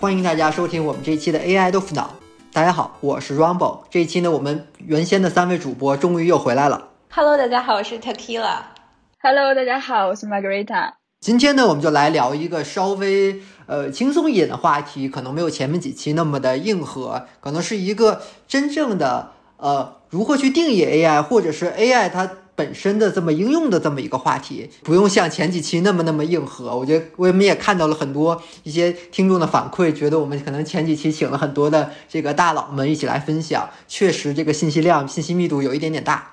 欢迎大家收听我们这一期的 AI 豆腐脑。大家好，我是 Rumble。这一期呢，我们原先的三位主播终于又回来了。Hello，大家好，我是 Tequila。Hello，大家好，我是 Margarita。今天呢，我们就来聊一个稍微呃轻松一点的话题，可能没有前面几期那么的硬核，可能是一个真正的呃如何去定义 AI，或者是 AI 它本身的这么应用的这么一个话题，不用像前几期那么那么硬核。我觉得我们也看到了很多一些听众的反馈，觉得我们可能前几期请了很多的这个大佬们一起来分享，确实这个信息量、信息密度有一点点大。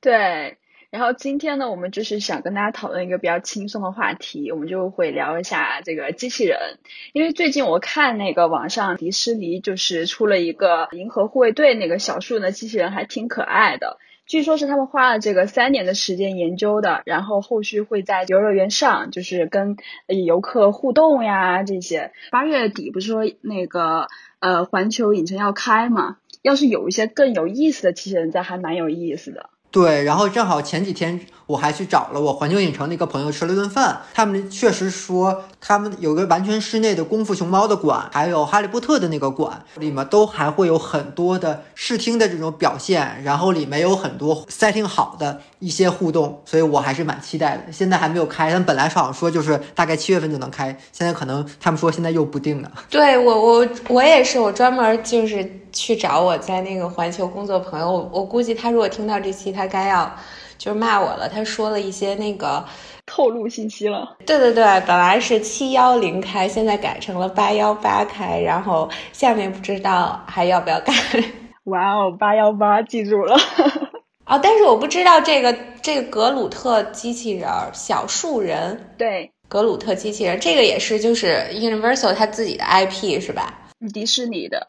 对。然后今天呢，我们就是想跟大家讨论一个比较轻松的话题，我们就会聊一下这个机器人。因为最近我看那个网上迪士尼就是出了一个银河护卫队那个小树的机器人，还挺可爱的。据说是他们花了这个三年的时间研究的，然后后续会在游乐园上就是跟游客互动呀这些。八月底不是说那个呃环球影城要开嘛？要是有一些更有意思的机器人在，还蛮有意思的。对，然后正好前几天我还去找了我环球影城的一个朋友吃了顿饭，他们确实说他们有个完全室内的功夫熊猫的馆，还有哈利波特的那个馆，里面都还会有很多的视听的这种表现，然后里面有很多 setting 好的一些互动，所以我还是蛮期待的。现在还没有开，他们本来是好像说就是大概七月份就能开，现在可能他们说现在又不定了。对我我我也是，我专门就是去找我在那个环球工作朋友，我我估计他如果听到这期，他该要就是骂我了。他说了一些那个透露信息了。对对对，本来是七幺零开，现在改成了八幺八开，然后下面不知道还要不要改。哇哦，八幺八记住了。哦，但是我不知道这个这个格鲁特机器人小树人，对，格鲁特机器人这个也是就是 Universal 他自己的 IP 是吧？迪士尼的。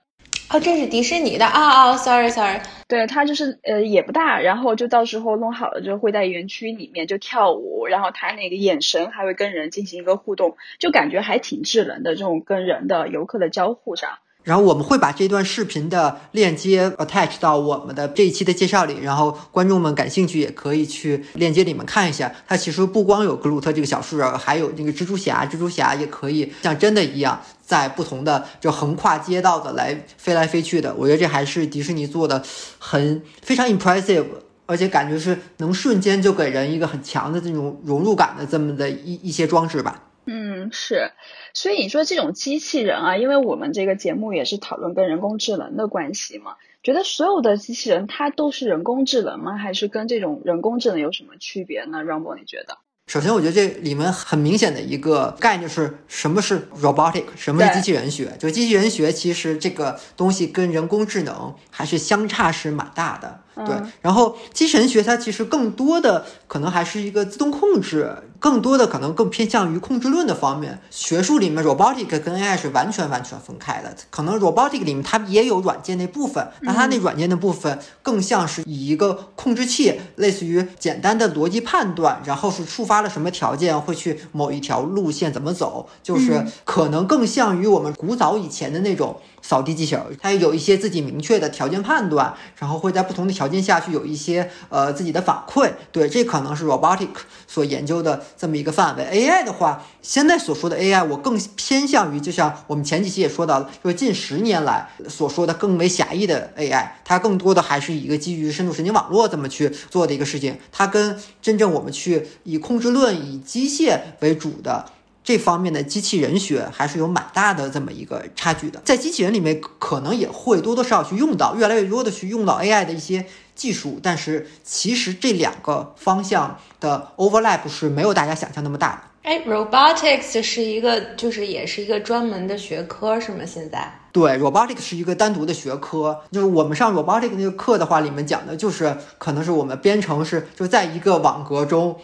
哦，这是迪士尼的啊哦，sorry sorry，对，它就是呃也不大，然后就到时候弄好了之后会在园区里面就跳舞，然后他那个眼神还会跟人进行一个互动，就感觉还挺智能的这种跟人的游客的交互上。然后我们会把这段视频的链接 attach 到我们的这一期的介绍里，然后观众们感兴趣也可以去链接里面看一下。它其实不光有格鲁特这个小树人，还有那个蜘蛛侠，蜘蛛侠也可以像真的一样，在不同的就横跨街道的来飞来飞去的。我觉得这还是迪士尼做的很非常 impressive，而且感觉是能瞬间就给人一个很强的这种融入感的这么的一一些装置吧。嗯，是，所以你说这种机器人啊，因为我们这个节目也是讨论跟人工智能的关系嘛，觉得所有的机器人它都是人工智能吗？还是跟这种人工智能有什么区别呢？Rumble，你觉得？首先，我觉得这里面很明显的一个概念是什么是 robotic，什么是机器人学？就机器人学其实这个东西跟人工智能还是相差是蛮大的。对，然后机器人学它其实更多的可能还是一个自动控制，更多的可能更偏向于控制论的方面。学术里面 robotic 跟 AI 是完全完全分开的。可能 robotic 里面它也有软件那部分，那它那软件的部分更像是以一个控制器，类似于简单的逻辑判断，然后是触发了什么条件会去某一条路线怎么走，就是可能更像于我们古早以前的那种。扫地机器人，它有一些自己明确的条件判断，然后会在不同的条件下去有一些呃自己的反馈。对，这可能是 robotic 所研究的这么一个范围。AI 的话，现在所说的 AI，我更偏向于就像我们前几期也说到了，就是近十年来所说的更为狭义的 AI，它更多的还是一个基于深度神经网络这么去做的一个事情。它跟真正我们去以控制论、以机械为主的。这方面的机器人学还是有蛮大的这么一个差距的，在机器人里面可能也会多多少少去用到，越来越多的去用到 AI 的一些技术，但是其实这两个方向的 overlap 是没有大家想象那么大的。哎，robotics 是一个，就是也是一个专门的学科，是吗？现在对，robotics 是一个单独的学科，就是我们上 robotics 那个课的话，里面讲的就是可能是我们编程是就在一个网格中。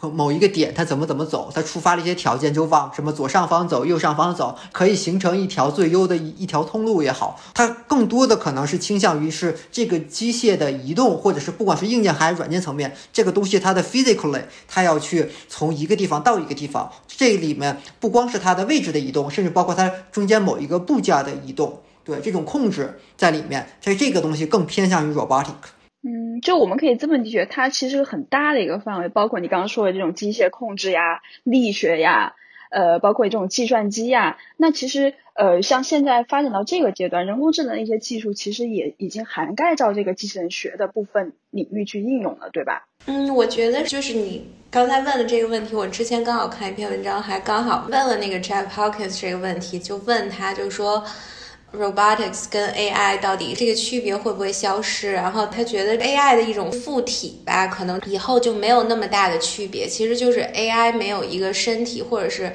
某一个点，它怎么怎么走，它触发了一些条件，就往什么左上方走、右上方走，可以形成一条最优的一一条通路也好。它更多的可能是倾向于是这个机械的移动，或者是不管是硬件还是软件层面，这个东西它的 physically，它要去从一个地方到一个地方，这里面不光是它的位置的移动，甚至包括它中间某一个部件的移动。对这种控制在里面，所以这个东西更偏向于 robotic。嗯，就我们可以这么理解，它其实很大的一个范围，包括你刚刚说的这种机械控制呀、力学呀，呃，包括这种计算机呀。那其实，呃，像现在发展到这个阶段，人工智能的一些技术其实也已经涵盖到这个机器人学的部分领域去应用了，对吧？嗯，我觉得就是你刚才问的这个问题，我之前刚好看一篇文章，还刚好问了那个 Jeff Hawkins 这个问题，就问他，就说。Robotics 跟 AI 到底这个区别会不会消失？然后他觉得 AI 的一种附体吧，可能以后就没有那么大的区别。其实就是 AI 没有一个身体，或者是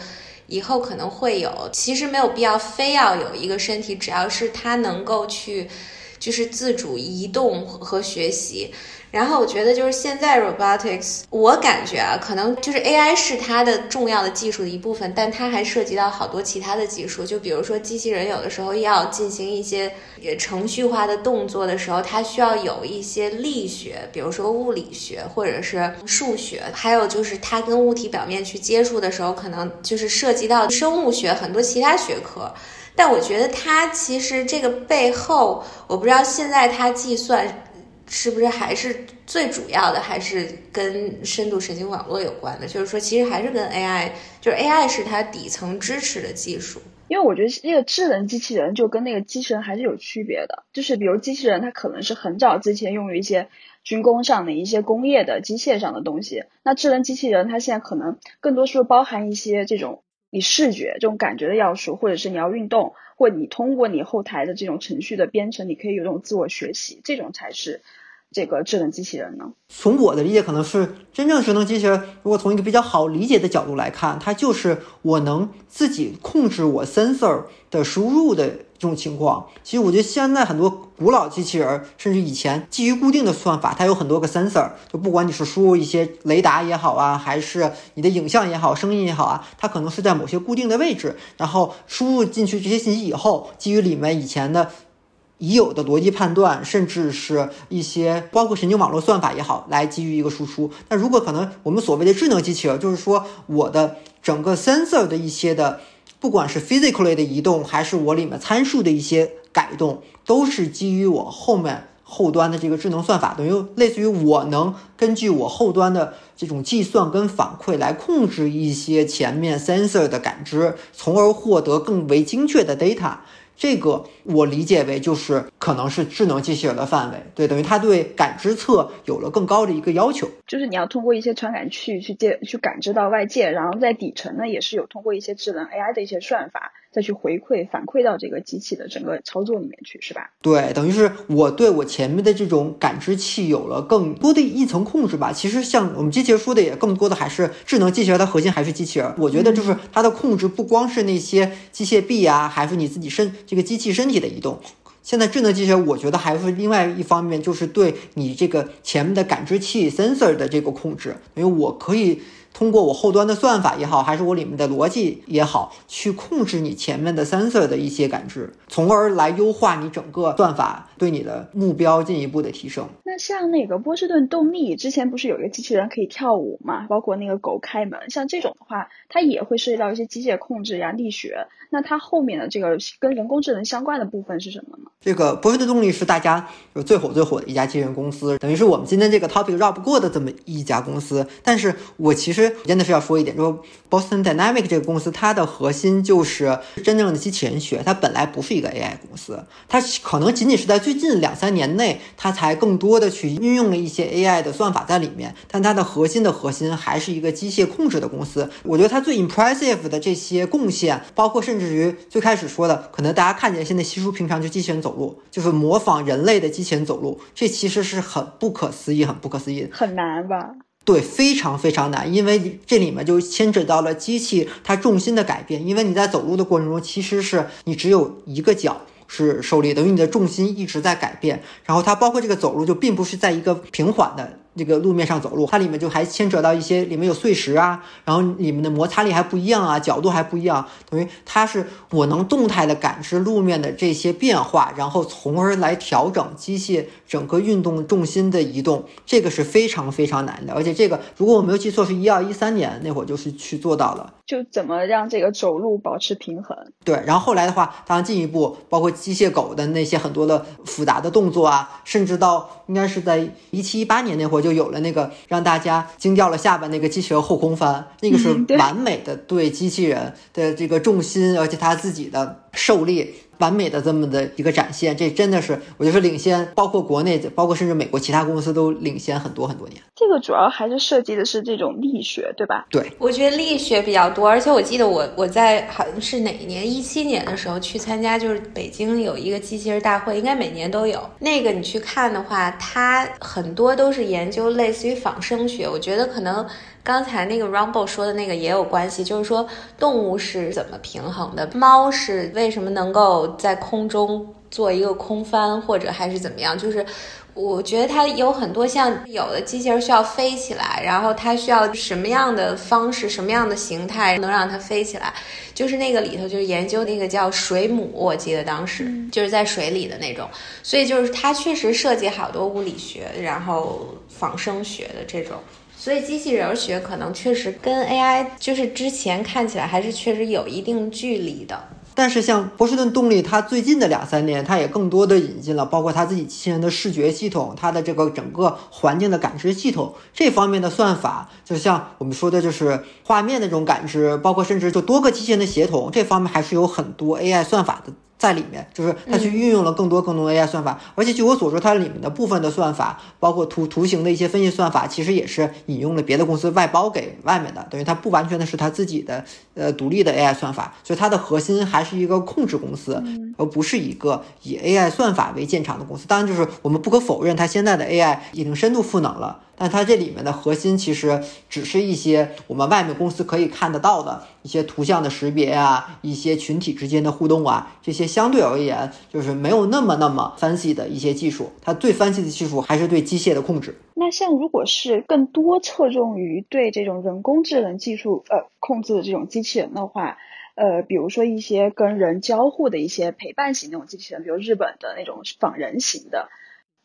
以后可能会有，其实没有必要非要有一个身体，只要是他能够去就是自主移动和学习。然后我觉得就是现在 robotics，我感觉啊，可能就是 AI 是它的重要的技术的一部分，但它还涉及到好多其他的技术。就比如说机器人有的时候要进行一些程序化的动作的时候，它需要有一些力学，比如说物理学或者是数学，还有就是它跟物体表面去接触的时候，可能就是涉及到生物学很多其他学科。但我觉得它其实这个背后，我不知道现在它计算。是不是还是最主要的，还是跟深度神经网络有关的？就是说，其实还是跟 AI，就是 AI 是它底层支持的技术。因为我觉得那个智能机器人就跟那个机器人还是有区别的。就是比如机器人，它可能是很早之前用于一些军工上的一些工业的机械上的东西。那智能机器人，它现在可能更多是包含一些这种你视觉、这种感觉的要素，或者是你要运动，或你通过你后台的这种程序的编程，你可以有这种自我学习，这种才是。这个智能机器人呢？从我的理解，可能是真正智能机器人。如果从一个比较好理解的角度来看，它就是我能自己控制我 sensor 的输入的这种情况。其实我觉得现在很多古老机器人，甚至以前基于固定的算法，它有很多个 sensor。就不管你是输入一些雷达也好啊，还是你的影像也好、声音也好啊，它可能是在某些固定的位置，然后输入进去这些信息以后，基于里面以前的。已有的逻辑判断，甚至是一些包括神经网络算法也好，来基于一个输出。那如果可能，我们所谓的智能机器人，就是说我的整个 sensor 的一些的，不管是 physically 的移动，还是我里面参数的一些改动，都是基于我后面后端的这个智能算法，等于类似于我能根据我后端的这种计算跟反馈来控制一些前面 sensor 的感知，从而获得更为精确的 data。这个我理解为就是可能是智能机器人的范围，对，等于它对感知侧有了更高的一个要求，就是你要通过一些传感器去接去感知到外界，然后在底层呢也是有通过一些智能 AI 的一些算法。再去回馈反馈到这个机器的整个操作里面去，是吧？对，等于是我对我前面的这种感知器有了更多的一层控制吧。其实像我们机器人说的，也更多的还是智能机器人，它核心还是机器人。我觉得就是它的控制不光是那些机械臂啊，还是你自己身这个机器身体的移动。现在智能机器人，我觉得还是另外一方面，就是对你这个前面的感知器 sensor 的这个控制，因为我可以。通过我后端的算法也好，还是我里面的逻辑也好，去控制你前面的 sensor 的一些感知，从而来优化你整个算法对你的目标进一步的提升。那像那个波士顿动力之前不是有一个机器人可以跳舞嘛？包括那个狗开门，像这种的话，它也会涉及到一些机械控制呀、力学。那它后面的这个跟人工智能相关的部分是什么呢？这个波士顿动力是大家最火最火的一家机器人公司，等于是我们今天这个 topic 绕不过的这么一家公司。但是我其实真的是要说一点，说 Boston Dynamic 这个公司，它的核心就是真正的机器人学，它本来不是一个 AI 公司，它可能仅仅是在最近两三年内，它才更多的去运用了一些 AI 的算法在里面，但它的核心的核心还是一个机械控制的公司。我觉得它最 impressive 的这些贡献，包括甚至于最开始说的，可能大家看见现在稀疏平常就机器人走路，就是模仿人类的机器人走路，这其实是很不可思议，很不可思议，很难吧？对，非常非常难，因为这里面就牵扯到了机器它重心的改变。因为你在走路的过程中，其实是你只有一个脚是受力，等于你的重心一直在改变。然后它包括这个走路，就并不是在一个平缓的这个路面上走路，它里面就还牵扯到一些里面有碎石啊，然后里面的摩擦力还不一样啊，角度还不一样，等于它是我能动态的感知路面的这些变化，然后从而来调整机械整个运动重心的移动，这个是非常非常难的。而且这个如果我没有记错，是一二一三年那会儿就是去做到了。就怎么让这个走路保持平衡？对，然后后来的话，当然进一步包括机械狗的那些很多的复杂的动作啊，甚至到应该是在一七一八年那会儿就有了那个让大家惊掉了下巴那个机器人后空翻，那个是完美的对机器人的这个重心，而且他自己的受力。完美的这么的一个展现，这真的是我觉得是领先，包括国内，包括甚至美国其他公司都领先很多很多年。这个主要还是涉及的是这种力学，对吧？对，我觉得力学比较多，而且我记得我我在好像是哪一年，一七年的时候去参加，就是北京有一个机器人大会，应该每年都有。那个你去看的话，它很多都是研究类似于仿生学，我觉得可能。刚才那个 Rumble 说的那个也有关系，就是说动物是怎么平衡的，猫是为什么能够在空中做一个空翻，或者还是怎么样？就是我觉得它有很多像有的机器人需要飞起来，然后它需要什么样的方式、什么样的形态能让它飞起来？就是那个里头就是研究那个叫水母，我记得当时就是在水里的那种，所以就是它确实涉及好多物理学，然后仿生学的这种。所以机器人学可能确实跟 AI 就是之前看起来还是确实有一定距离的。但是像波士顿动力，它最近的两三年，它也更多的引进了包括它自己机器人的视觉系统，它的这个整个环境的感知系统这方面的算法，就像我们说的，就是画面的这种感知，包括甚至就多个机器人的协同，这方面还是有很多 AI 算法的。在里面，就是它去运用了更多更多的 AI 算法，而且据我所说，它里面的部分的算法，包括图图形的一些分析算法，其实也是引用了别的公司外包给外面的，等于它不完全的是它自己的呃独立的 AI 算法，所以它的核心还是一个控制公司，而不是一个以 AI 算法为建厂的公司。当然，就是我们不可否认，它现在的 AI 已经深度赋能了。但它这里面的核心其实只是一些我们外面公司可以看得到的一些图像的识别啊，一些群体之间的互动啊，这些相对而言就是没有那么那么 fancy 的一些技术。它最 fancy 的技术还是对机械的控制。那像如果是更多侧重于对这种人工智能技术呃控制的这种机器人的话，呃，比如说一些跟人交互的一些陪伴型那种机器人，比如日本的那种仿人型的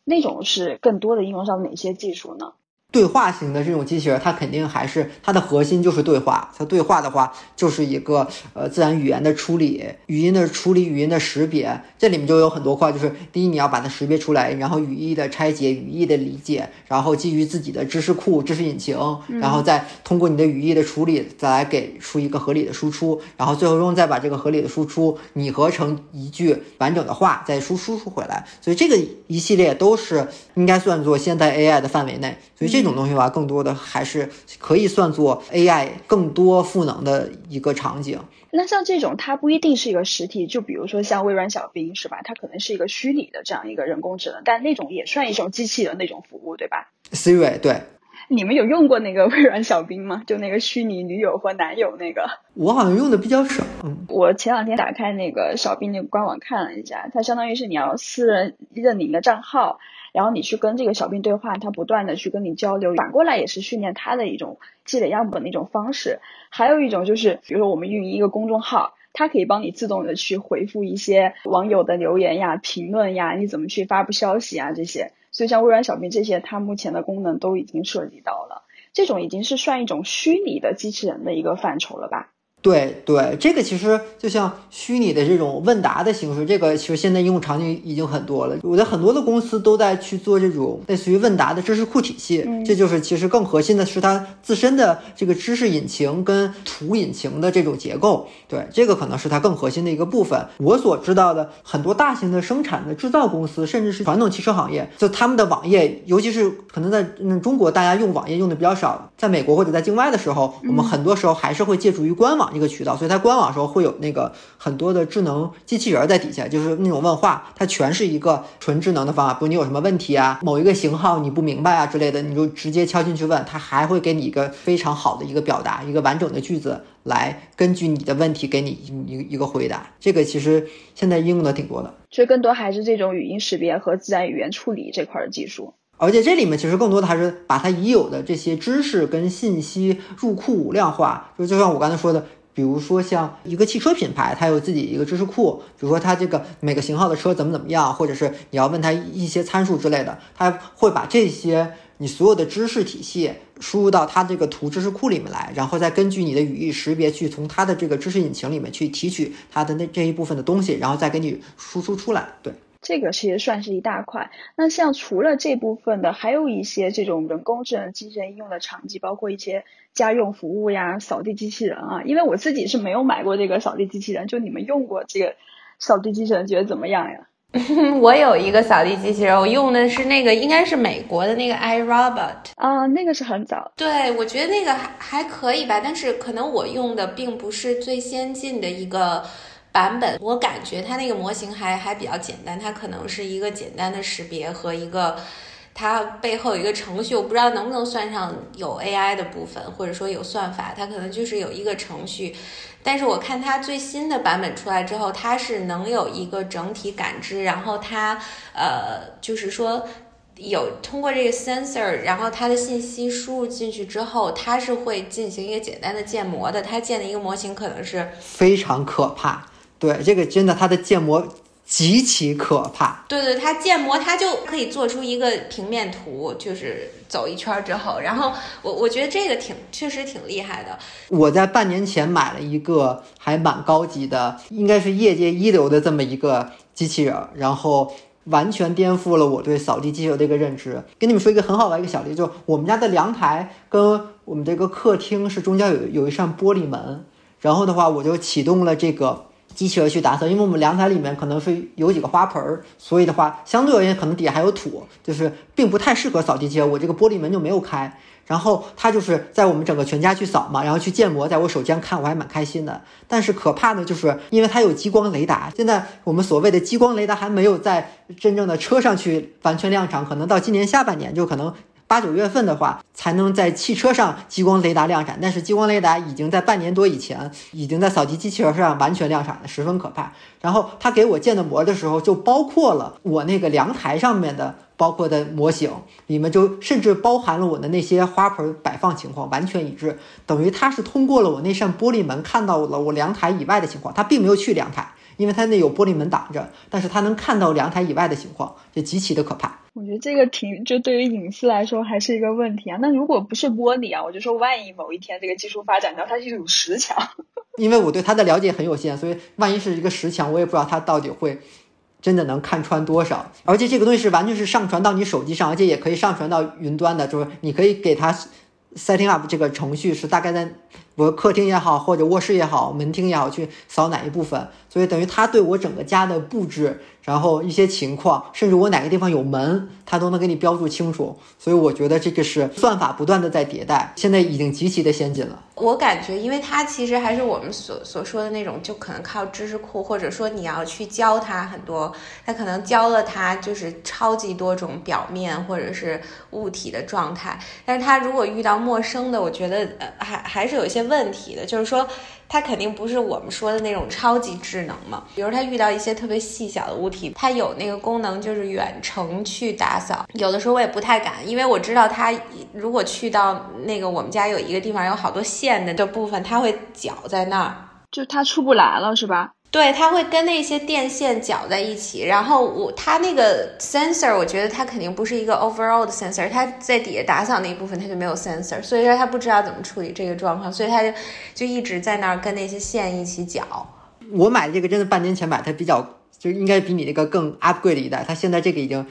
那种，是更多的应用上哪些技术呢？对话型的这种机器人，它肯定还是它的核心就是对话。它对话的话，就是一个呃自然语言的处理、语音的处理、语音的识别。这里面就有很多块，就是第一你要把它识别出来，然后语义的拆解、语义的理解，然后基于自己的知识库、知识引擎，然后再通过你的语义的处理，再来给出一个合理的输出，然后最后用再把这个合理的输出拟合成一句完整的话，再输输出回来。所以这个一系列都是应该算作现代 AI 的范围内。所以这种东西吧，更多的还是可以算作 AI 更多赋能的一个场景。那像这种，它不一定是一个实体，就比如说像微软小冰，是吧？它可能是一个虚拟的这样一个人工智能，但那种也算一种机器人那种服务，对吧？Siri，对。你们有用过那个微软小冰吗？就那个虚拟女友或男友那个？我好像用的比较少。我前两天打开那个小冰那个官网看了一下，它相当于是你要私人认领的账号。然后你去跟这个小兵对话，他不断的去跟你交流，反过来也是训练他的一种积累样本的一种方式。还有一种就是，比如说我们运营一个公众号，它可以帮你自动的去回复一些网友的留言呀、评论呀，你怎么去发布消息啊这些。所以像微软小兵这些，它目前的功能都已经涉及到了，这种已经是算一种虚拟的机器人的一个范畴了吧。对对，这个其实就像虚拟的这种问答的形式，这个其实现在应用场景已经很多了。我的很多的公司都在去做这种类似于问答的知识库体系，这就是其实更核心的是它自身的这个知识引擎跟图引擎的这种结构。对，这个可能是它更核心的一个部分。我所知道的很多大型的生产的制造公司，甚至是传统汽车行业，就他们的网页，尤其是可能在中国大家用网页用的比较少，在美国或者在境外的时候，我们很多时候还是会借助于官网。一个渠道，所以它官网时候会有那个很多的智能机器人在底下，就是那种问话，它全是一个纯智能的方法。比如你有什么问题啊，某一个型号你不明白啊之类的，你就直接敲进去问，它还会给你一个非常好的一个表达，一个完整的句子来根据你的问题给你一一个回答。这个其实现在应用的挺多的，其实更多还是这种语音识别和自然语言处理这块的技术。而且这里面其实更多的还是把它已有的这些知识跟信息入库量化，就就像我刚才说的。比如说像一个汽车品牌，它有自己一个知识库，比如说它这个每个型号的车怎么怎么样，或者是你要问它一些参数之类的，它会把这些你所有的知识体系输入到它这个图知识库里面来，然后再根据你的语义识别去从它的这个知识引擎里面去提取它的那这一部分的东西，然后再给你输出出来。对。这个其实算是一大块。那像除了这部分的，还有一些这种人工智能机器人应用的场景，包括一些家用服务呀、扫地机器人啊。因为我自己是没有买过这个扫地机器人，就你们用过这个扫地机器人，觉得怎么样呀？我有一个扫地机器人，我用的是那个，应该是美国的那个 iRobot 啊，那个是很早。对，我觉得那个还还可以吧，但是可能我用的并不是最先进的一个。版本，我感觉它那个模型还还比较简单，它可能是一个简单的识别和一个它背后有一个程序，我不知道能不能算上有 AI 的部分，或者说有算法，它可能就是有一个程序。但是我看它最新的版本出来之后，它是能有一个整体感知，然后它呃就是说有通过这个 sensor，然后它的信息输入进去之后，它是会进行一个简单的建模的。它建的一个模型可能是非常可怕。对这个真的，它的建模极其可怕。对对，它建模它就可以做出一个平面图，就是走一圈之后，然后我我觉得这个挺确实挺厉害的。我在半年前买了一个还蛮高级的，应该是业界一流的这么一个机器人，然后完全颠覆了我对扫地机器人的一个认知。跟你们说一个很好玩一个小例子，就我们家的阳台跟我们这个客厅是中间有有一扇玻璃门，然后的话我就启动了这个。机器人去打扫，因为我们阳台里面可能是有几个花盆儿，所以的话，相对而言可能底下还有土，就是并不太适合扫地机器人。我这个玻璃门就没有开，然后它就是在我们整个全家去扫嘛，然后去建模，在我手机上看，我还蛮开心的。但是可怕的就是因为它有激光雷达，现在我们所谓的激光雷达还没有在真正的车上去完全量产，可能到今年下半年就可能。八九月份的话，才能在汽车上激光雷达量产，但是激光雷达已经在半年多以前，已经在扫地机器人上完全量产了，十分可怕。然后他给我建的模的时候，就包括了我那个阳台上面的包括的模型，里面就甚至包含了我的那些花盆摆放情况，完全一致。等于他是通过了我那扇玻璃门，看到了我阳台以外的情况，他并没有去阳台。因为它那有玻璃门挡着，但是它能看到阳台以外的情况，就极其的可怕。我觉得这个挺，就对于隐私来说还是一个问题啊。那如果不是玻璃啊，我就说万一某一天这个技术发展到它是一堵石墙，因为我对它的了解很有限，所以万一是一个石墙，我也不知道它到底会真的能看穿多少。而且这个东西是完全是上传到你手机上，而且也可以上传到云端的，就是你可以给它 setting up 这个程序是大概在。我客厅也好，或者卧室也好，门厅也好，去扫哪一部分，所以等于它对我整个家的布置。然后一些情况，甚至我哪个地方有门，它都能给你标注清楚。所以我觉得这个是算法不断的在迭代，现在已经极其的先进了。我感觉，因为它其实还是我们所所说的那种，就可能靠知识库，或者说你要去教它很多，它可能教了它就是超级多种表面或者是物体的状态。但是它如果遇到陌生的，我觉得还还是有一些问题的，就是说。它肯定不是我们说的那种超级智能嘛，比如它遇到一些特别细小的物体，它有那个功能就是远程去打扫。有的时候我也不太敢，因为我知道它如果去到那个我们家有一个地方有好多线的这部分，它会绞在那儿，就它出不来了，是吧？对，它会跟那些电线搅在一起，然后我它那个 sensor，我觉得它肯定不是一个 overall 的 sensor，它在底下打扫那一部分它就没有 sensor，所以说它不知道怎么处理这个状况，所以它就就一直在那儿跟那些线一起搅。我买这个真的半年前买，它比较就应该比你那个更 upgrade 一代，它现在这个已经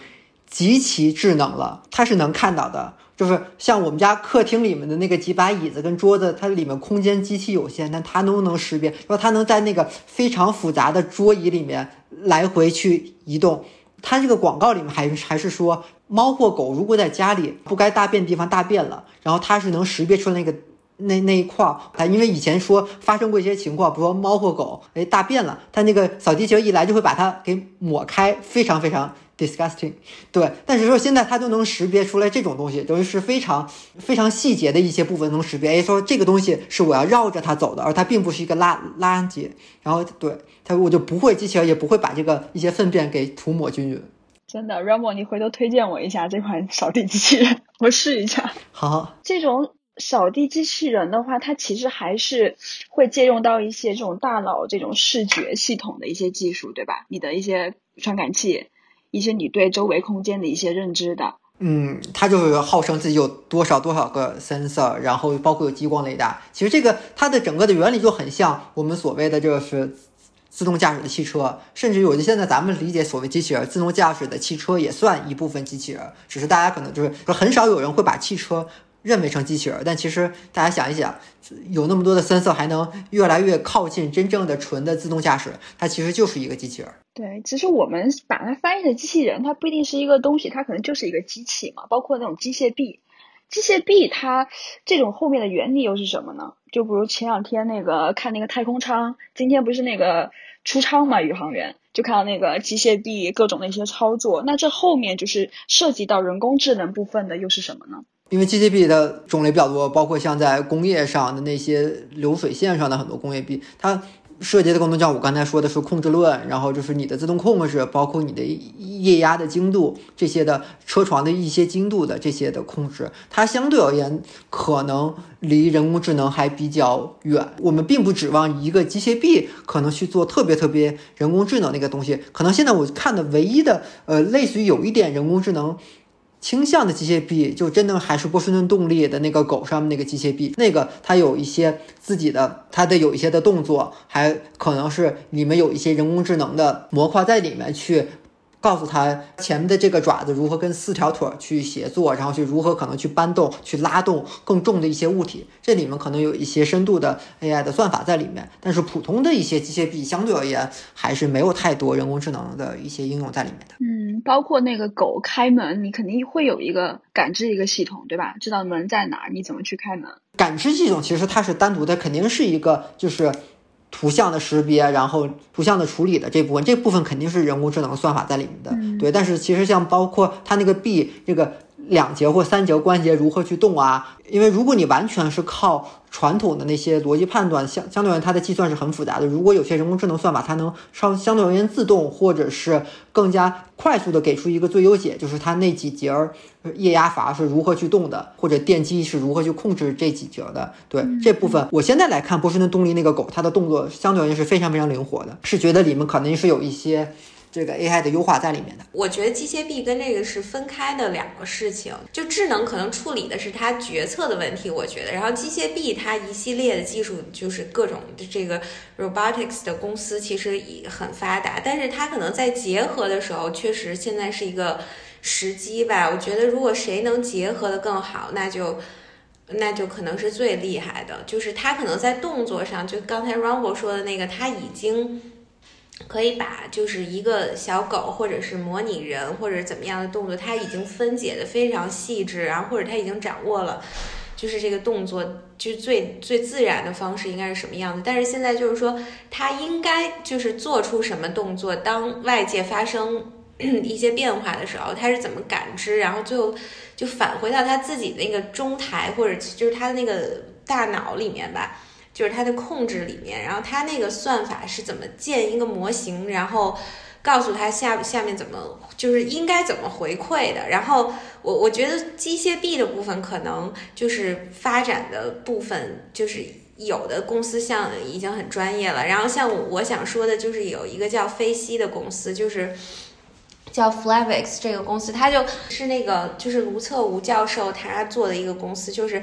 极其智能了，它是能看到的。就是像我们家客厅里面的那个几把椅子跟桌子，它里面空间极其有限，但它能不能识别？说它能在那个非常复杂的桌椅里面来回去移动。它这个广告里面还还是说，猫或狗如果在家里不该大便地方大便了，然后它是能识别出那个那那一块儿。它因为以前说发生过一些情况，比如说猫或狗哎大便了，它那个扫地球一来就会把它给抹开，非常非常。disgusting，对，但是说现在它就能识别出来这种东西，等于是非常非常细节的一些部分能识别。哎，说这个东西是我要绕着它走的，而它并不是一个垃垃圾。然后对它，我就不会机器人也不会把这个一些粪便给涂抹均匀。真的，Ramo，你回头推荐我一下这款扫地机器人，我试一下。好，这种扫地机器人的话，它其实还是会借用到一些这种大脑这种视觉系统的一些技术，对吧？你的一些传感器，一些你对周围空间的一些认知的。嗯，它就是号称自己有多少多少个 sensor，然后包括有激光雷达。其实这个它的整个的原理就很像我们所谓的这个是自动驾驶的汽车，甚至有的现在咱们理解所谓机器人，自动驾驶的汽车也算一部分机器人。只是大家可能就是很少有人会把汽车认为成机器人，但其实大家想一想，有那么多的 sensor 还能越来越靠近真正的纯的自动驾驶，它其实就是一个机器人。对，其实我们把它翻译成机器人，它不一定是一个东西，它可能就是一个机器嘛。包括那种机械臂，机械臂它这种后面的原理又是什么呢？就比如前两天那个看那个太空舱，今天不是那个出舱嘛，宇航员就看到那个机械臂各种的一些操作，那这后面就是涉及到人工智能部分的又是什么呢？因为机械臂的种类比较多，包括像在工业上的那些流水线上的很多工业臂，它。涉及的功能像我刚才说的是控制论，然后就是你的自动控制，包括你的液压的精度这些的车床的一些精度的这些的控制，它相对而言可能离人工智能还比较远。我们并不指望一个机械臂可能去做特别特别人工智能那个东西。可能现在我看的唯一的呃，类似于有一点人工智能。倾向的机械臂就真的还是波士顿动力的那个狗上面那个机械臂，那个它有一些自己的，它的有一些的动作，还可能是里面有一些人工智能的模块在里面去。告诉他前面的这个爪子如何跟四条腿去协作，然后去如何可能去搬动、去拉动更重的一些物体。这里面可能有一些深度的 AI 的算法在里面，但是普通的一些机械臂相对而言还是没有太多人工智能的一些应用在里面的。嗯，包括那个狗开门，你肯定会有一个感知一个系统，对吧？知道门在哪儿，你怎么去开门？感知系统其实它是单独的，肯定是一个就是。图像的识别，然后图像的处理的这部分，这部分肯定是人工智能算法在里面的，对。但是其实像包括它那个 B，这个两节或三节关节如何去动啊？因为如果你完全是靠传统的那些逻辑判断，相相对而言它的计算是很复杂的。如果有些人工智能算法，它能稍相对而言自动，或者是更加快速的给出一个最优解，就是它那几节液压阀是如何去动的，或者电机是如何去控制这几节的。对这部分，我现在来看波士顿动力那个狗，它的动作相对而言是非常非常灵活的，是觉得里面肯定是有一些。这个 AI 的优化在里面的，我觉得机械臂跟这个是分开的两个事情。就智能可能处理的是它决策的问题，我觉得。然后机械臂它一系列的技术，就是各种的这个 robotics 的公司其实也很发达，但是它可能在结合的时候，确实现在是一个时机吧。我觉得如果谁能结合的更好，那就那就可能是最厉害的。就是它可能在动作上，就刚才 Rumble 说的那个，它已经。可以把就是一个小狗，或者是模拟人，或者怎么样的动作，它已经分解的非常细致，然后或者它已经掌握了，就是这个动作就最最自然的方式应该是什么样子。但是现在就是说，它应该就是做出什么动作，当外界发生一些变化的时候，它是怎么感知，然后最后就返回到它自己那个中台，或者就是它的那个大脑里面吧。就是它的控制里面，然后它那个算法是怎么建一个模型，然后告诉它下下面怎么就是应该怎么回馈的。然后我我觉得机械臂的部分可能就是发展的部分，就是有的公司像已经很专业了。然后像我想说的就是有一个叫飞西的公司，就是叫 Flavix 这个公司，它就是那个就是卢策吴教授他做的一个公司，就是。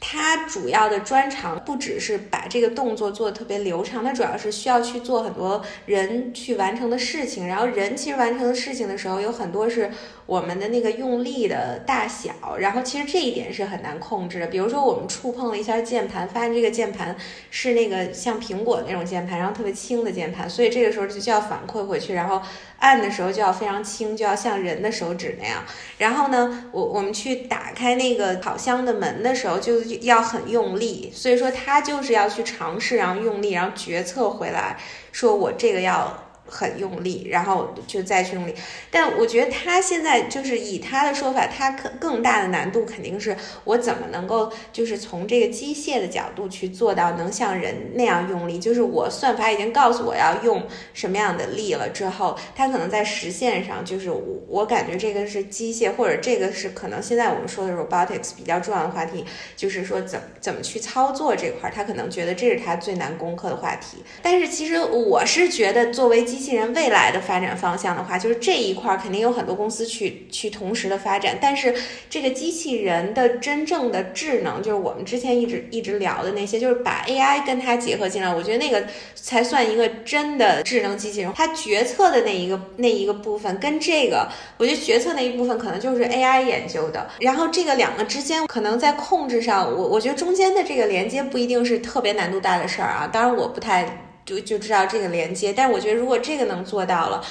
它主要的专长不只是把这个动作做的特别流畅，它主要是需要去做很多人去完成的事情。然后人其实完成的事情的时候，有很多是我们的那个用力的大小，然后其实这一点是很难控制的。比如说我们触碰了一下键盘，发现这个键盘是那个像苹果那种键盘，然后特别轻的键盘，所以这个时候就就要反馈回去，然后。按的时候就要非常轻，就要像人的手指那样。然后呢，我我们去打开那个烤箱的门的时候，就要很用力。所以说，他就是要去尝试，然后用力，然后决策回来，说我这个要很用力，然后就再去用力。但我觉得他现在就是以他的说法，他更更大的难度肯定是我怎么能够就是从这个机械的角度去做到能像人那样用力，就是我算法已经告诉我要用什么样的力了之后，他可能在实现上就是我我感觉这个是机械或者这个是可能现在我们说的 robotics 比较重要的话题，就是说怎怎么去操作这块，他可能觉得这是他最难攻克的话题。但是其实我是觉得作为机机器人未来的发展方向的话，就是这一块肯定有很多公司去去同时的发展，但是这个机器人的真正的智能，就是我们之前一直一直聊的那些，就是把 AI 跟它结合进来，我觉得那个才算一个真的智能机器人。它决策的那一个那一个部分跟这个，我觉得决策那一部分可能就是 AI 研究的，然后这个两个之间可能在控制上，我我觉得中间的这个连接不一定是特别难度大的事儿啊。当然我不太。就就知道这个连接，但是我觉得如果这个能做到了，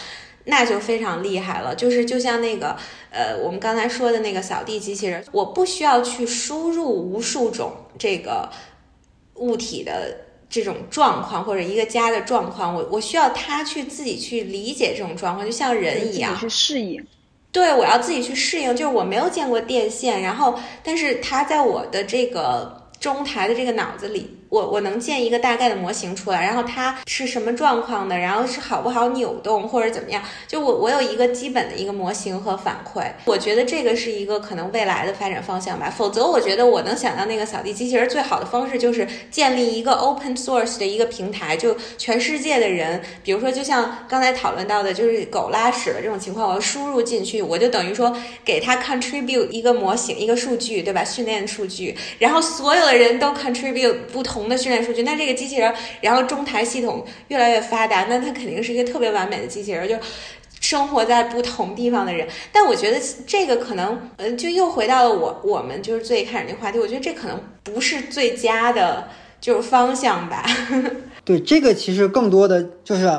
那就非常厉害了。就是就像那个呃，我们刚才说的那个扫地机器人，我不需要去输入无数种这个物体的这种状况或者一个家的状况，我我需要它去自己去理解这种状况，就像人一样去适应。对，我要自己去适应。就是我没有见过电线，然后但是它在我的这个中台的这个脑子里。我我能建一个大概的模型出来，然后它是什么状况的，然后是好不好扭动或者怎么样？就我我有一个基本的一个模型和反馈，我觉得这个是一个可能未来的发展方向吧。否则，我觉得我能想到那个扫地机器人最好的方式就是建立一个 open source 的一个平台，就全世界的人，比如说就像刚才讨论到的，就是狗拉屎的这种情况，我输入进去，我就等于说给它 contribute 一个模型一个数据，对吧？训练数据，然后所有的人都 contribute 不同。同的训练数据，那这个机器人，然后中台系统越来越发达，那它肯定是一个特别完美的机器人，就生活在不同地方的人。但我觉得这个可能，呃，就又回到了我我们就是最开始那话题，我觉得这可能不是最佳的，就是方向吧。对，这个其实更多的就是。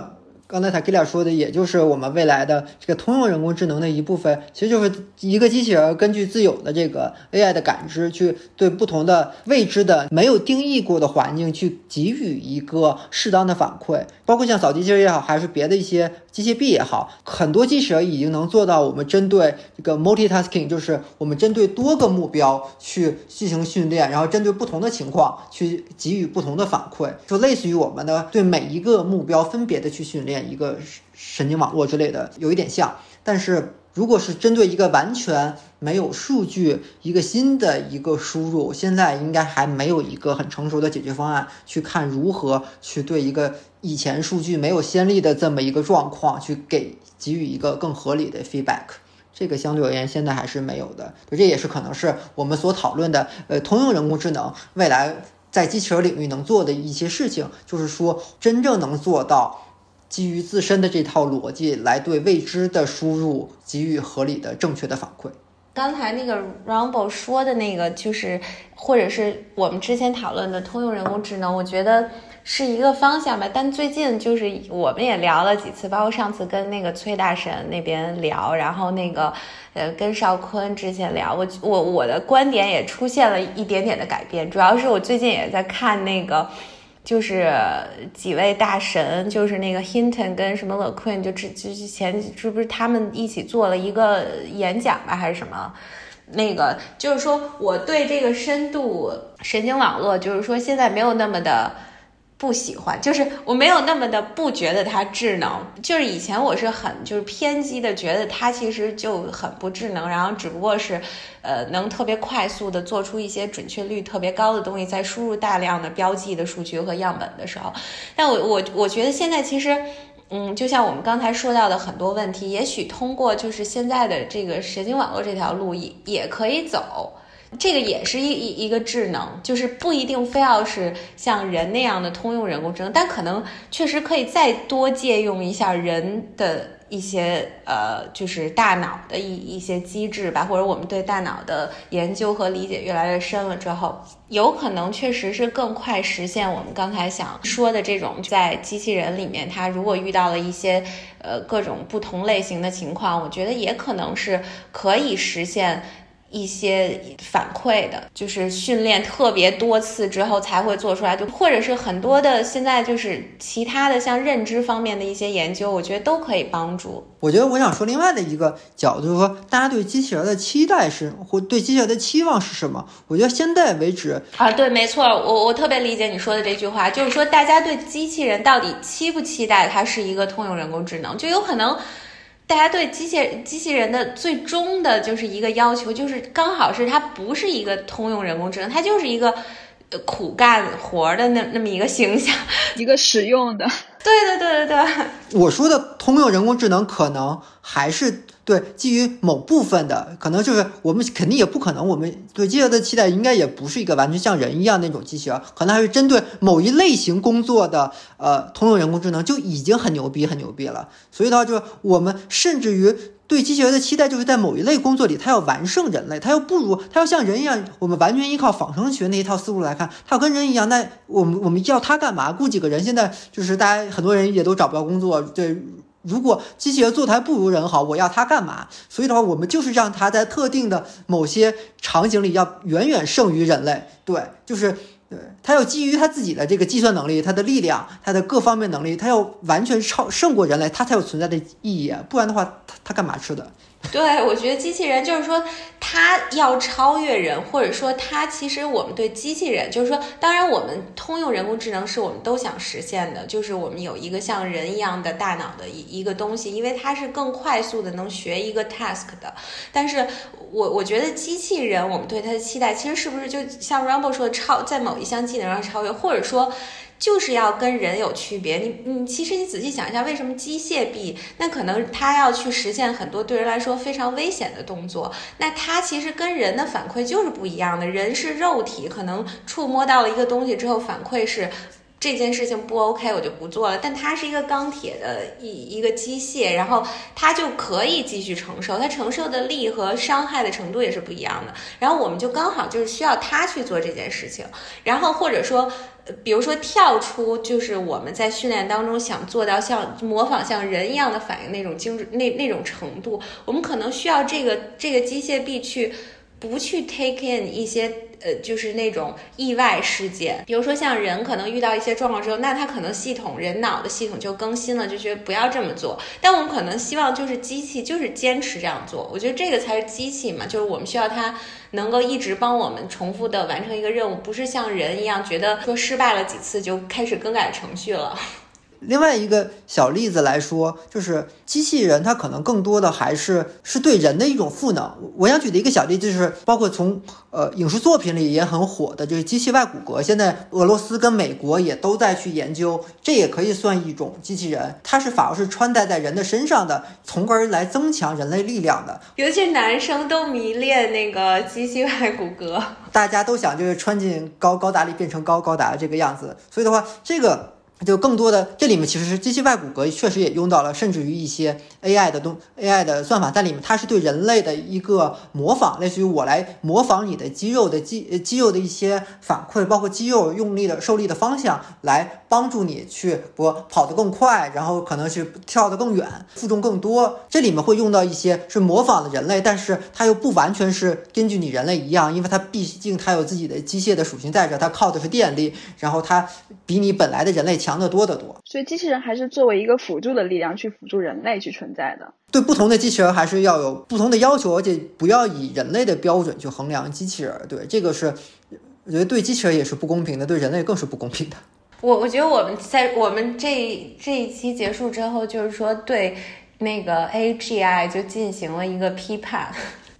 刚才塔吉俩说的，也就是我们未来的这个通用人工智能的一部分，其实就是一个机器人根据自有的这个 AI 的感知，去对不同的未知的、没有定义过的环境去给予一个适当的反馈。包括像扫地机器人也好，还是别的一些机械臂也好，很多机器人已经能做到我们针对这个 multitasking，就是我们针对多个目标去进行训练，然后针对不同的情况去给予不同的反馈，就类似于我们的对每一个目标分别的去训练。一个神经网络之类的有一点像，但是如果是针对一个完全没有数据、一个新的一个输入，现在应该还没有一个很成熟的解决方案，去看如何去对一个以前数据没有先例的这么一个状况去给给予一个更合理的 feedback。这个相对而言现在还是没有的，这也是可能是我们所讨论的呃通用人工智能未来在机器人领域能做的一些事情，就是说真正能做到。基于自身的这套逻辑来对未知的输入给予合理的、正确的反馈。刚才那个 Rumble 说的那个，就是或者是我们之前讨论的通用人工智能，我觉得是一个方向吧。但最近就是我们也聊了几次，包括上次跟那个崔大神那边聊，然后那个呃跟邵坤之前聊，我我我的观点也出现了一点点的改变，主要是我最近也在看那个。就是几位大神，就是那个 Hinton 跟什么 Le Queen，就之之前是不是他们一起做了一个演讲吧，还是什么？那个就是说，我对这个深度神经网络，就是说现在没有那么的。不喜欢，就是我没有那么的不觉得它智能，就是以前我是很就是偏激的觉得它其实就很不智能，然后只不过是，呃，能特别快速的做出一些准确率特别高的东西，在输入大量的标记的数据和样本的时候，但我我我觉得现在其实，嗯，就像我们刚才说到的很多问题，也许通过就是现在的这个神经网络这条路也也可以走。这个也是一一一个智能，就是不一定非要是像人那样的通用人工智能，但可能确实可以再多借用一下人的一些呃，就是大脑的一一些机制吧，或者我们对大脑的研究和理解越来越深了之后，有可能确实是更快实现我们刚才想说的这种，在机器人里面，它如果遇到了一些呃各种不同类型的情况，我觉得也可能是可以实现。一些反馈的，就是训练特别多次之后才会做出来，就或者是很多的现在就是其他的像认知方面的一些研究，我觉得都可以帮助。我觉得我想说另外的一个角度，就是说大家对机器人的期待是，或对机器人的期望是什么？我觉得现在为止啊，对，没错，我我特别理解你说的这句话，就是说大家对机器人到底期不期待它是一个通用人工智能，就有可能大家对机械机器人的最终的就是一个要求，就是刚好是它不是一个通用人工智能，它就是一个苦干活的那那么一个形象，一个使用的。对对对对对，我说的通用人工智能可能还是对基于某部分的，可能就是我们肯定也不可能，我们对机器人的期待应该也不是一个完全像人一样那种机器人，可能还是针对某一类型工作的呃通用人工智能就已经很牛逼很牛逼了。所以的话，就是我们甚至于。对机器人的期待就是在某一类工作里，它要完胜人类，它要不如，它要像人一样。我们完全依靠仿生学那一套思路来看，它要跟人一样。那我们我们要它干嘛？雇几个人？现在就是大家很多人也都找不到工作。对，如果机器人做的还不如人好，我要它干嘛？所以的话，我们就是让它在特定的某些场景里要远远胜于人类。对，就是。对它要基于它自己的这个计算能力，它的力量，它的各方面能力，它要完全超胜过人类，它才有存在的意义。不然的话，它它干嘛吃的？对，我觉得机器人就是说，它要超越人，或者说它其实我们对机器人，就是说，当然我们通用人工智能是我们都想实现的，就是我们有一个像人一样的大脑的一一个东西，因为它是更快速的能学一个 task 的。但是我我觉得机器人，我们对它的期待，其实是不是就像 Rumble 说的，超在某一项技能上超越，或者说。就是要跟人有区别，你你其实你仔细想一下，为什么机械臂？那可能它要去实现很多对人来说非常危险的动作，那它其实跟人的反馈就是不一样的。人是肉体，可能触摸到了一个东西之后，反馈是。这件事情不 OK，我就不做了。但它是一个钢铁的一一个机械，然后它就可以继续承受，它承受的力和伤害的程度也是不一样的。然后我们就刚好就是需要它去做这件事情，然后或者说，比如说跳出就是我们在训练当中想做到像模仿像人一样的反应那种精准那那种程度，我们可能需要这个这个机械臂去不去 take in 一些。呃，就是那种意外事件，比如说像人可能遇到一些状况之后，那他可能系统人脑的系统就更新了，就觉得不要这么做。但我们可能希望就是机器就是坚持这样做，我觉得这个才是机器嘛，就是我们需要它能够一直帮我们重复的完成一个任务，不是像人一样觉得说失败了几次就开始更改程序了。另外一个小例子来说，就是机器人它可能更多的还是是对人的一种赋能。我想举的一个小例子就是，包括从呃影视作品里也很火的，就是机器外骨骼。现在俄罗斯跟美国也都在去研究，这也可以算一种机器人，它是反而是穿戴在人的身上的，从而来增强人类力量的。尤其男生都迷恋那个机器外骨骼，大家都想就是穿进高高达里变成高高达这个样子。所以的话，这个。就更多的，这里面其实是机器外骨骼，确实也用到了，甚至于一些 AI 的东 AI 的算法在里面，它是对人类的一个模仿，类似于我来模仿你的肌肉的肌肌肉的一些反馈，包括肌肉用力的受力的方向，来帮助你去不跑得更快，然后可能是跳得更远，负重更多。这里面会用到一些是模仿的人类，但是它又不完全是根据你人类一样，因为它毕竟它有自己的机械的属性在这，它靠的是电力，然后它比你本来的人类强。强得多得多，所以机器人还是作为一个辅助的力量去辅助人类去存在的。对不同的机器人还是要有不同的要求，而且不要以人类的标准去衡量机器人。对这个是，我觉得对机器人也是不公平的，对人类更是不公平的。我我觉得我们在我们这这一期结束之后，就是说对那个 AGI 就进行了一个批判。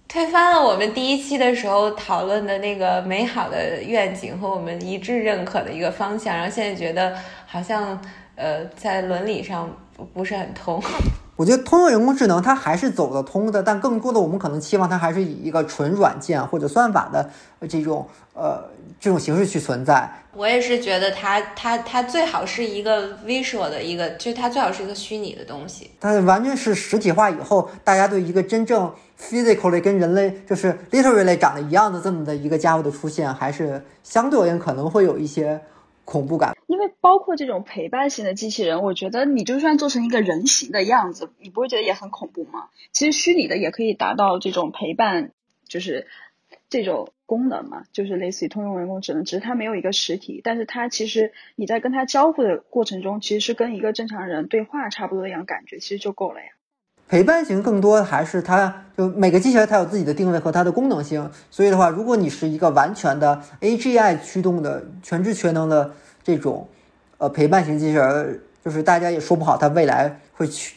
推翻了我们第一期的时候讨论的那个美好的愿景和我们一致认可的一个方向，然后现在觉得好像呃在伦理上不不是很通。我觉得通用人工智能它还是走得通的，但更多的我们可能期望它还是以一个纯软件或者算法的这种呃这种形式去存在。我也是觉得它它它最好是一个 visual 的一个，就它最好是一个虚拟的东西。它完全是实体化以后，大家对一个真正。physically 跟人类就是 literally 长得一样的这么的一个家伙的出现，还是相对而言可能会有一些恐怖感。因为包括这种陪伴型的机器人，我觉得你就算做成一个人形的样子，你不会觉得也很恐怖吗？其实虚拟的也可以达到这种陪伴。就是这种功能嘛，就是类似于通用人工智能，只是它没有一个实体，但是它其实你在跟它交互的过程中，其实是跟一个正常人对话差不多的一样感觉，其实就够了呀。陪伴型更多还是它就每个机器人它有自己的定位和它的功能性，所以的话，如果你是一个完全的 AGI 驱动的全智全能的这种呃陪伴型机器人，就是大家也说不好它未来会去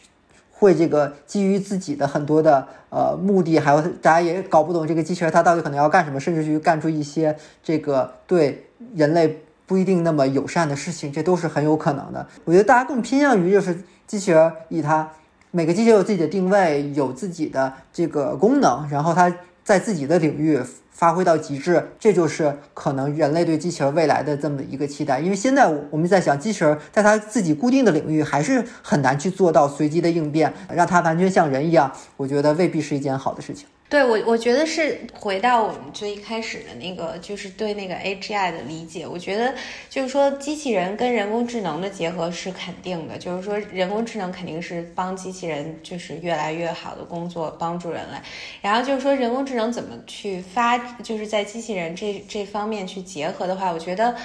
会这个基于自己的很多的呃目的，还有大家也搞不懂这个机器人它到底可能要干什么，甚至去干出一些这个对人类不一定那么友善的事情，这都是很有可能的。我觉得大家更偏向于就是机器人以它。每个机器有自己的定位，有自己的这个功能，然后它在自己的领域发挥到极致，这就是可能人类对机器人未来的这么一个期待。因为现在我们在想，机器人在它自己固定的领域还是很难去做到随机的应变，让它完全像人一样，我觉得未必是一件好的事情。对我，我觉得是回到我们最开始的那个，就是对那个 AGI 的理解。我觉得就是说，机器人跟人工智能的结合是肯定的，就是说人工智能肯定是帮机器人就是越来越好的工作，帮助人类。然后就是说，人工智能怎么去发，就是在机器人这这方面去结合的话，我觉得，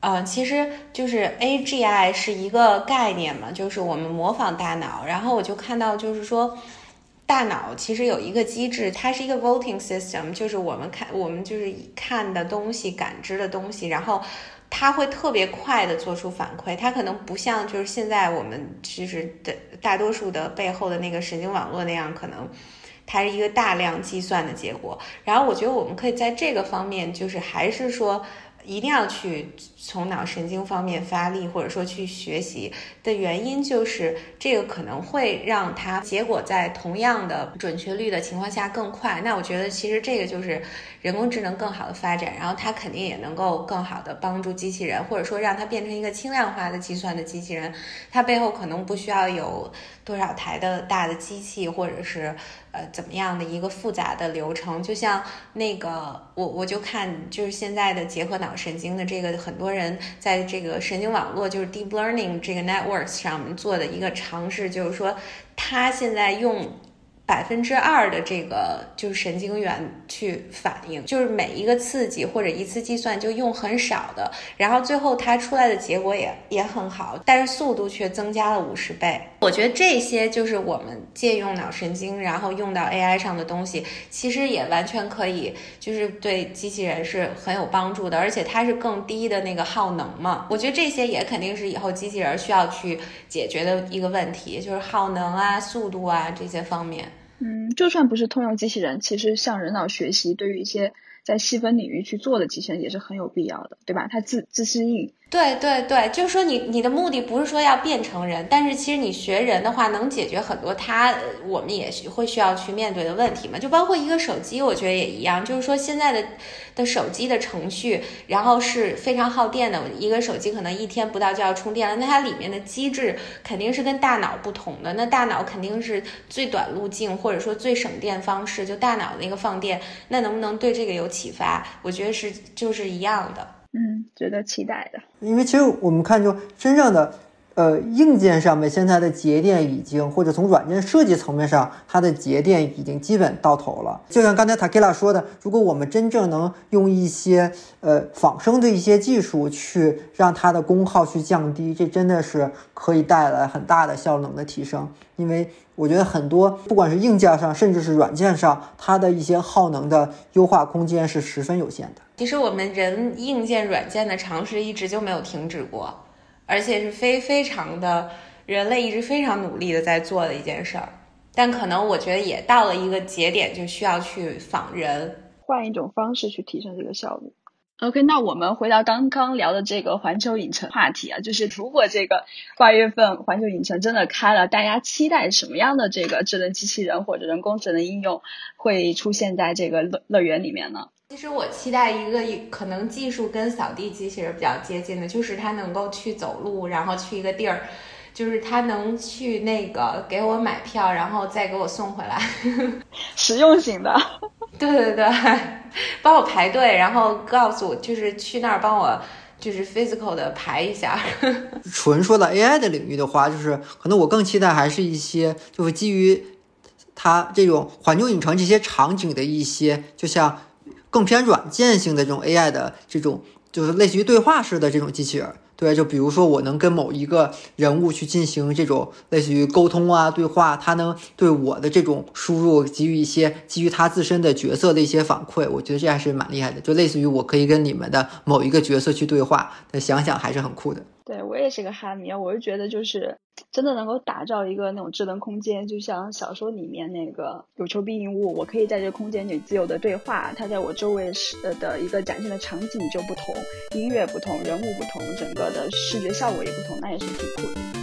呃，其实就是 AGI 是一个概念嘛，就是我们模仿大脑。然后我就看到，就是说。大脑其实有一个机制，它是一个 voting system，就是我们看我们就是看的东西、感知的东西，然后它会特别快的做出反馈。它可能不像就是现在我们其实的大多数的背后的那个神经网络那样，可能它是一个大量计算的结果。然后我觉得我们可以在这个方面，就是还是说。一定要去从脑神经方面发力，或者说去学习的原因，就是这个可能会让它结果在同样的准确率的情况下更快。那我觉得其实这个就是人工智能更好的发展，然后它肯定也能够更好的帮助机器人，或者说让它变成一个轻量化的计算的机器人。它背后可能不需要有多少台的大的机器，或者是。呃，怎么样的一个复杂的流程？就像那个，我我就看，就是现在的结合脑神经的这个，很多多人在这个神经网络，就是 deep learning 这个 networks 上做的一个尝试，就是说，他现在用。百分之二的这个就是神经元去反应，就是每一个刺激或者一次计算就用很少的，然后最后它出来的结果也也很好，但是速度却增加了五十倍。我觉得这些就是我们借用脑神经，然后用到 AI 上的东西，其实也完全可以，就是对机器人是很有帮助的，而且它是更低的那个耗能嘛。我觉得这些也肯定是以后机器人需要去解决的一个问题，就是耗能啊、速度啊这些方面。嗯，就算不是通用机器人，其实向人脑学习，对于一些在细分领域去做的机器人也是很有必要的，对吧？它自自适应。对对对，就是说你你的目的不是说要变成人，但是其实你学人的话，能解决很多他我们也会需要去面对的问题嘛。就包括一个手机，我觉得也一样，就是说现在的的手机的程序，然后是非常耗电的。一个手机可能一天不到就要充电了，那它里面的机制肯定是跟大脑不同的。那大脑肯定是最短路径或者说最省电方式，就大脑的那个放电，那能不能对这个有启发？我觉得是就是一样的。嗯，值得期待的。因为其实我们看，就真正的，呃，硬件上面现在的节电已经，或者从软件设计层面上，它的节电已经基本到头了。就像刚才塔 l 拉说的，如果我们真正能用一些呃仿生的一些技术去让它的功耗去降低，这真的是可以带来很大的效能的提升。因为我觉得很多不管是硬件上，甚至是软件上，它的一些耗能的优化空间是十分有限的。其实我们人硬件、软件的尝试一直就没有停止过，而且是非非常的，人类一直非常努力的在做的一件事儿。但可能我觉得也到了一个节点，就需要去仿人，换一种方式去提升这个效率。OK，那我们回到刚刚聊的这个环球影城话题啊，就是如果这个八月份环球影城真的开了，大家期待什么样的这个智能机器人或者人工智能应用会出现在这个乐乐园里面呢？其实我期待一个可能技术跟扫地机器人比较接近的，就是它能够去走路，然后去一个地儿，就是它能去那个给我买票，然后再给我送回来，实用型的。对对对，帮我排队，然后告诉我就是去那儿帮我就是 physical 的排一下。纯说到 AI 的领域的话，就是可能我更期待还是一些就是基于。它这种环球影城这些场景的一些，就像更偏软件性的这种 AI 的这种，就是类似于对话式的这种机器人。对，就比如说我能跟某一个人物去进行这种类似于沟通啊、对话，他能对我的这种输入给予一些基于他自身的角色的一些反馈，我觉得这还是蛮厉害的。就类似于我可以跟你们的某一个角色去对话，那想想还是很酷的。对我也是个哈迷，我就觉得就是真的能够打造一个那种智能空间，就像小说里面那个有求必应物，我可以在这个空间里自由的对话，它在我周围是的一个展现的场景就不同，音乐不同，人物不同，整个的视觉效果也不同，那也是挺酷的。